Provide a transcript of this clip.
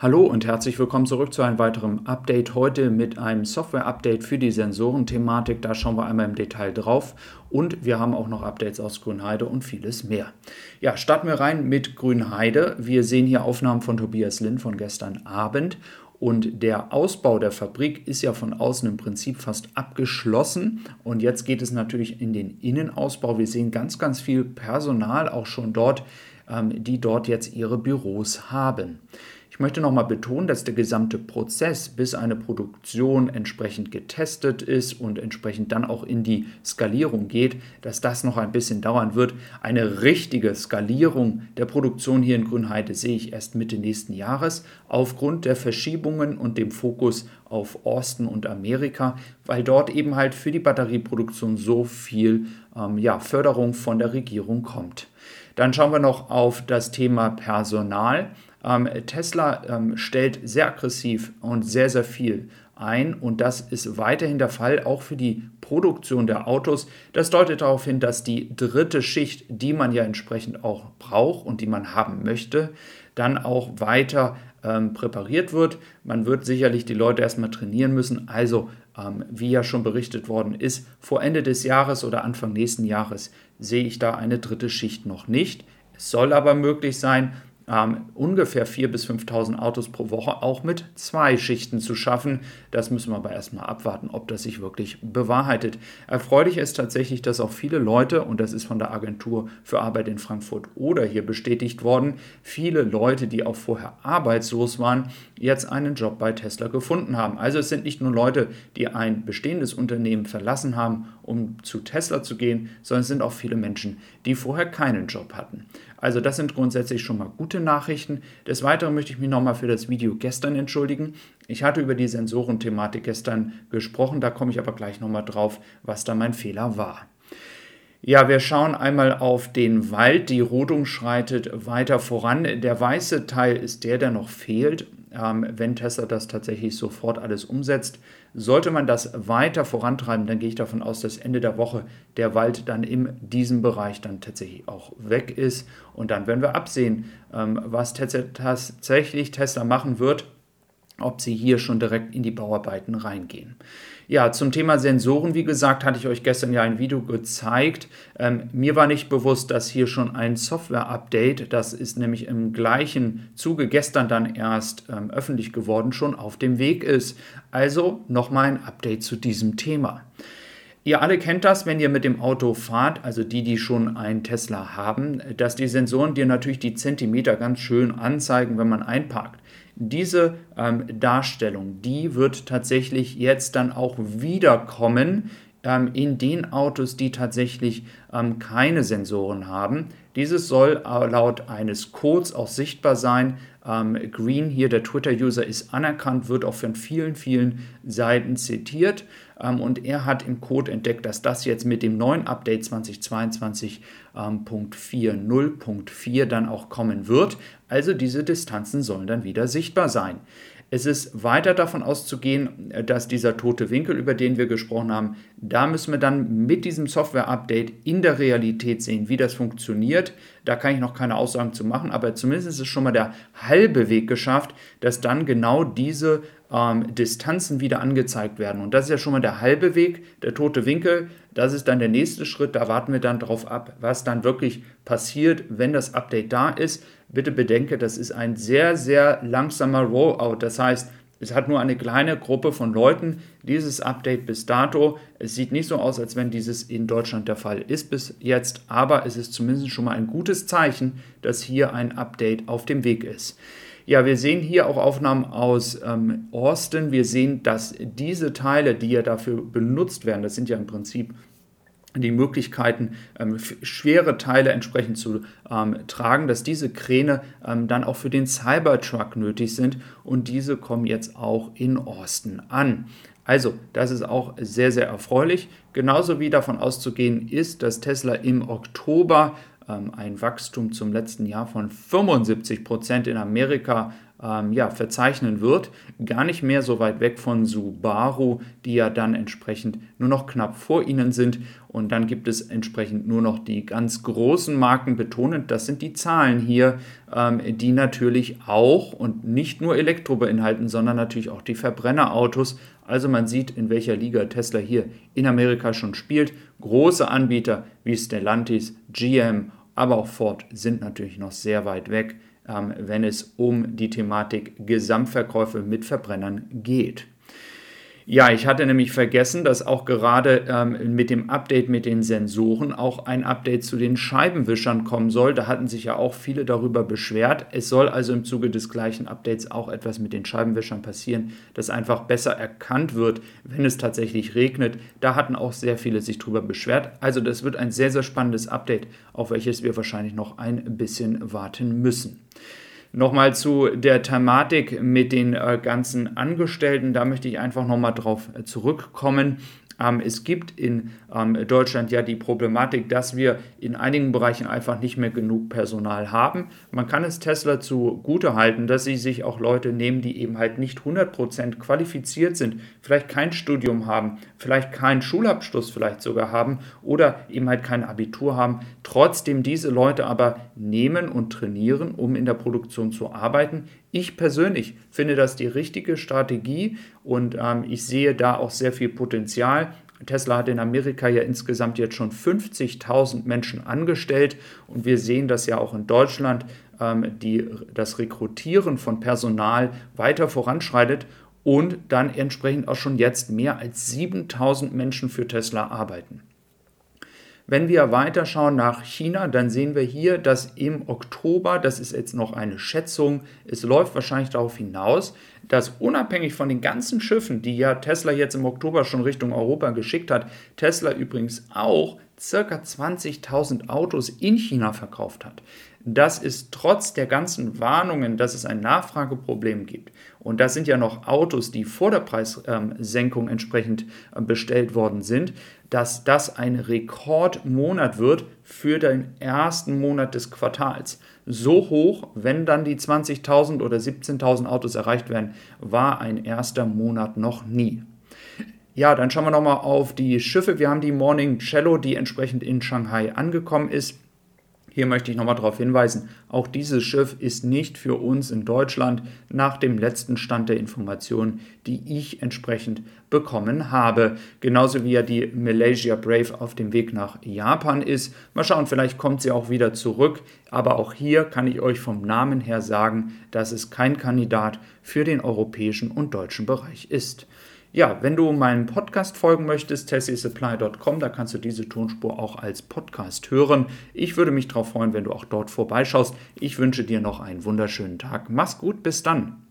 Hallo und herzlich willkommen zurück zu einem weiteren Update. Heute mit einem Software-Update für die Sensorenthematik. Da schauen wir einmal im Detail drauf. Und wir haben auch noch Updates aus Grünheide und vieles mehr. Ja, starten wir rein mit Grünheide. Wir sehen hier Aufnahmen von Tobias Lind von gestern Abend. Und der Ausbau der Fabrik ist ja von außen im Prinzip fast abgeschlossen. Und jetzt geht es natürlich in den Innenausbau. Wir sehen ganz, ganz viel Personal auch schon dort, ähm, die dort jetzt ihre Büros haben. Ich möchte nochmal betonen, dass der gesamte Prozess, bis eine Produktion entsprechend getestet ist und entsprechend dann auch in die Skalierung geht, dass das noch ein bisschen dauern wird. Eine richtige Skalierung der Produktion hier in Grünheide sehe ich erst Mitte nächsten Jahres aufgrund der Verschiebungen und dem Fokus auf Osten und Amerika, weil dort eben halt für die Batterieproduktion so viel ähm, ja, Förderung von der Regierung kommt. Dann schauen wir noch auf das Thema Personal. Ähm, Tesla ähm, stellt sehr aggressiv und sehr, sehr viel ein und das ist weiterhin der Fall, auch für die Produktion der Autos. Das deutet darauf hin, dass die dritte Schicht, die man ja entsprechend auch braucht und die man haben möchte, dann auch weiter ähm, präpariert wird. Man wird sicherlich die Leute erstmal trainieren müssen. Also, ähm, wie ja schon berichtet worden ist, vor Ende des Jahres oder Anfang nächsten Jahres sehe ich da eine dritte Schicht noch nicht. Es soll aber möglich sein, ähm, ungefähr 4.000 bis 5.000 Autos pro Woche auch mit zwei Schichten zu schaffen. Das müssen wir aber erstmal abwarten, ob das sich wirklich bewahrheitet. Erfreulich ist tatsächlich, dass auch viele Leute, und das ist von der Agentur für Arbeit in Frankfurt oder hier bestätigt worden, viele Leute, die auch vorher arbeitslos waren, jetzt einen Job bei Tesla gefunden haben. Also es sind nicht nur Leute, die ein bestehendes Unternehmen verlassen haben, um zu Tesla zu gehen, sondern es sind auch viele Menschen, die vorher keinen Job hatten. Also das sind grundsätzlich schon mal gute Nachrichten. Des Weiteren möchte ich mich nochmal für das Video gestern entschuldigen. Ich hatte über die Sensorenthematik gestern gesprochen, da komme ich aber gleich nochmal drauf, was da mein Fehler war. Ja, wir schauen einmal auf den Wald. Die Rodung schreitet weiter voran. Der weiße Teil ist der, der noch fehlt. Ähm, wenn Tesla das tatsächlich sofort alles umsetzt, sollte man das weiter vorantreiben, dann gehe ich davon aus, dass Ende der Woche der Wald dann in diesem Bereich dann tatsächlich auch weg ist. Und dann werden wir absehen, ähm, was tatsächlich Tesla machen wird ob sie hier schon direkt in die Bauarbeiten reingehen. Ja, zum Thema Sensoren, wie gesagt, hatte ich euch gestern ja ein Video gezeigt. Ähm, mir war nicht bewusst, dass hier schon ein Software-Update, das ist nämlich im gleichen Zuge gestern dann erst ähm, öffentlich geworden, schon auf dem Weg ist. Also nochmal ein Update zu diesem Thema. Ihr alle kennt das, wenn ihr mit dem Auto fahrt, also die, die schon einen Tesla haben, dass die Sensoren dir natürlich die Zentimeter ganz schön anzeigen, wenn man einparkt. Diese ähm, Darstellung, die wird tatsächlich jetzt dann auch wiederkommen ähm, in den Autos, die tatsächlich ähm, keine Sensoren haben. Dieses soll laut eines Codes auch sichtbar sein. Ähm, Green hier, der Twitter-User, ist anerkannt, wird auch von vielen, vielen Seiten zitiert. Ähm, und er hat im Code entdeckt, dass das jetzt mit dem neuen Update 2022.4.0.4 ähm, dann auch kommen wird. Also diese Distanzen sollen dann wieder sichtbar sein. Es ist weiter davon auszugehen, dass dieser tote Winkel, über den wir gesprochen haben, da müssen wir dann mit diesem Software-Update in der Realität sehen, wie das funktioniert. Da kann ich noch keine Aussagen zu machen, aber zumindest ist es schon mal der halbe Weg geschafft, dass dann genau diese ähm, Distanzen wieder angezeigt werden. Und das ist ja schon mal der halbe Weg, der tote Winkel. Das ist dann der nächste Schritt. Da warten wir dann darauf ab, was dann wirklich passiert, wenn das Update da ist. Bitte bedenke, das ist ein sehr, sehr langsamer Rollout. Das heißt, es hat nur eine kleine Gruppe von Leuten dieses Update bis dato. Es sieht nicht so aus, als wenn dieses in Deutschland der Fall ist bis jetzt, aber es ist zumindest schon mal ein gutes Zeichen, dass hier ein Update auf dem Weg ist. Ja, wir sehen hier auch Aufnahmen aus ähm, Austin. Wir sehen, dass diese Teile, die ja dafür benutzt werden, das sind ja im Prinzip die Möglichkeiten, ähm, schwere Teile entsprechend zu ähm, tragen, dass diese Kräne ähm, dann auch für den Cybertruck nötig sind und diese kommen jetzt auch in Austin an. Also, das ist auch sehr, sehr erfreulich. Genauso wie davon auszugehen ist, dass Tesla im Oktober ähm, ein Wachstum zum letzten Jahr von 75 Prozent in Amerika ähm, ja, verzeichnen wird. Gar nicht mehr so weit weg von Subaru, die ja dann entsprechend nur noch knapp vor ihnen sind. Und dann gibt es entsprechend nur noch die ganz großen Marken betonend. Das sind die Zahlen hier, ähm, die natürlich auch und nicht nur Elektro beinhalten, sondern natürlich auch die Verbrennerautos. Also man sieht, in welcher Liga Tesla hier in Amerika schon spielt. Große Anbieter wie Stellantis, GM, aber auch Ford sind natürlich noch sehr weit weg wenn es um die Thematik Gesamtverkäufe mit Verbrennern geht. Ja, ich hatte nämlich vergessen, dass auch gerade ähm, mit dem Update mit den Sensoren auch ein Update zu den Scheibenwischern kommen soll. Da hatten sich ja auch viele darüber beschwert. Es soll also im Zuge des gleichen Updates auch etwas mit den Scheibenwischern passieren, dass einfach besser erkannt wird, wenn es tatsächlich regnet. Da hatten auch sehr viele sich darüber beschwert. Also das wird ein sehr, sehr spannendes Update, auf welches wir wahrscheinlich noch ein bisschen warten müssen. Nochmal zu der Thematik mit den äh, ganzen Angestellten, da möchte ich einfach nochmal drauf äh, zurückkommen. Ähm, es gibt in ähm, Deutschland ja die Problematik, dass wir in einigen Bereichen einfach nicht mehr genug Personal haben. Man kann es Tesla zugute halten, dass sie sich auch Leute nehmen, die eben halt nicht 100% qualifiziert sind, vielleicht kein Studium haben, vielleicht keinen Schulabschluss vielleicht sogar haben oder eben halt kein Abitur haben, trotzdem diese Leute aber nehmen und trainieren, um in der Produktion zu arbeiten. Ich persönlich finde das die richtige Strategie und ähm, ich sehe da auch sehr viel Potenzial. Tesla hat in Amerika ja insgesamt jetzt schon 50.000 Menschen angestellt und wir sehen das ja auch in Deutschland, ähm, die, das Rekrutieren von Personal weiter voranschreitet und dann entsprechend auch schon jetzt mehr als 7.000 Menschen für Tesla arbeiten. Wenn wir weiterschauen nach China, dann sehen wir hier, dass im Oktober, das ist jetzt noch eine Schätzung, es läuft wahrscheinlich darauf hinaus, dass unabhängig von den ganzen Schiffen, die ja Tesla jetzt im Oktober schon Richtung Europa geschickt hat, Tesla übrigens auch circa 20.000 Autos in China verkauft hat. Das ist trotz der ganzen Warnungen, dass es ein Nachfrageproblem gibt. Und das sind ja noch Autos, die vor der Preissenkung entsprechend äh, bestellt worden sind dass das ein Rekordmonat wird für den ersten Monat des Quartals. So hoch, wenn dann die 20.000 oder 17.000 Autos erreicht werden, war ein erster Monat noch nie. Ja, dann schauen wir nochmal auf die Schiffe. Wir haben die Morning Cello, die entsprechend in Shanghai angekommen ist. Hier möchte ich nochmal darauf hinweisen, auch dieses Schiff ist nicht für uns in Deutschland nach dem letzten Stand der Informationen, die ich entsprechend bekommen habe. Genauso wie ja die Malaysia Brave auf dem Weg nach Japan ist. Mal schauen, vielleicht kommt sie auch wieder zurück. Aber auch hier kann ich euch vom Namen her sagen, dass es kein Kandidat für den europäischen und deutschen Bereich ist. Ja, wenn du meinem Podcast folgen möchtest, tessiesupply.com, da kannst du diese Tonspur auch als Podcast hören. Ich würde mich darauf freuen, wenn du auch dort vorbeischaust. Ich wünsche dir noch einen wunderschönen Tag. Mach's gut, bis dann.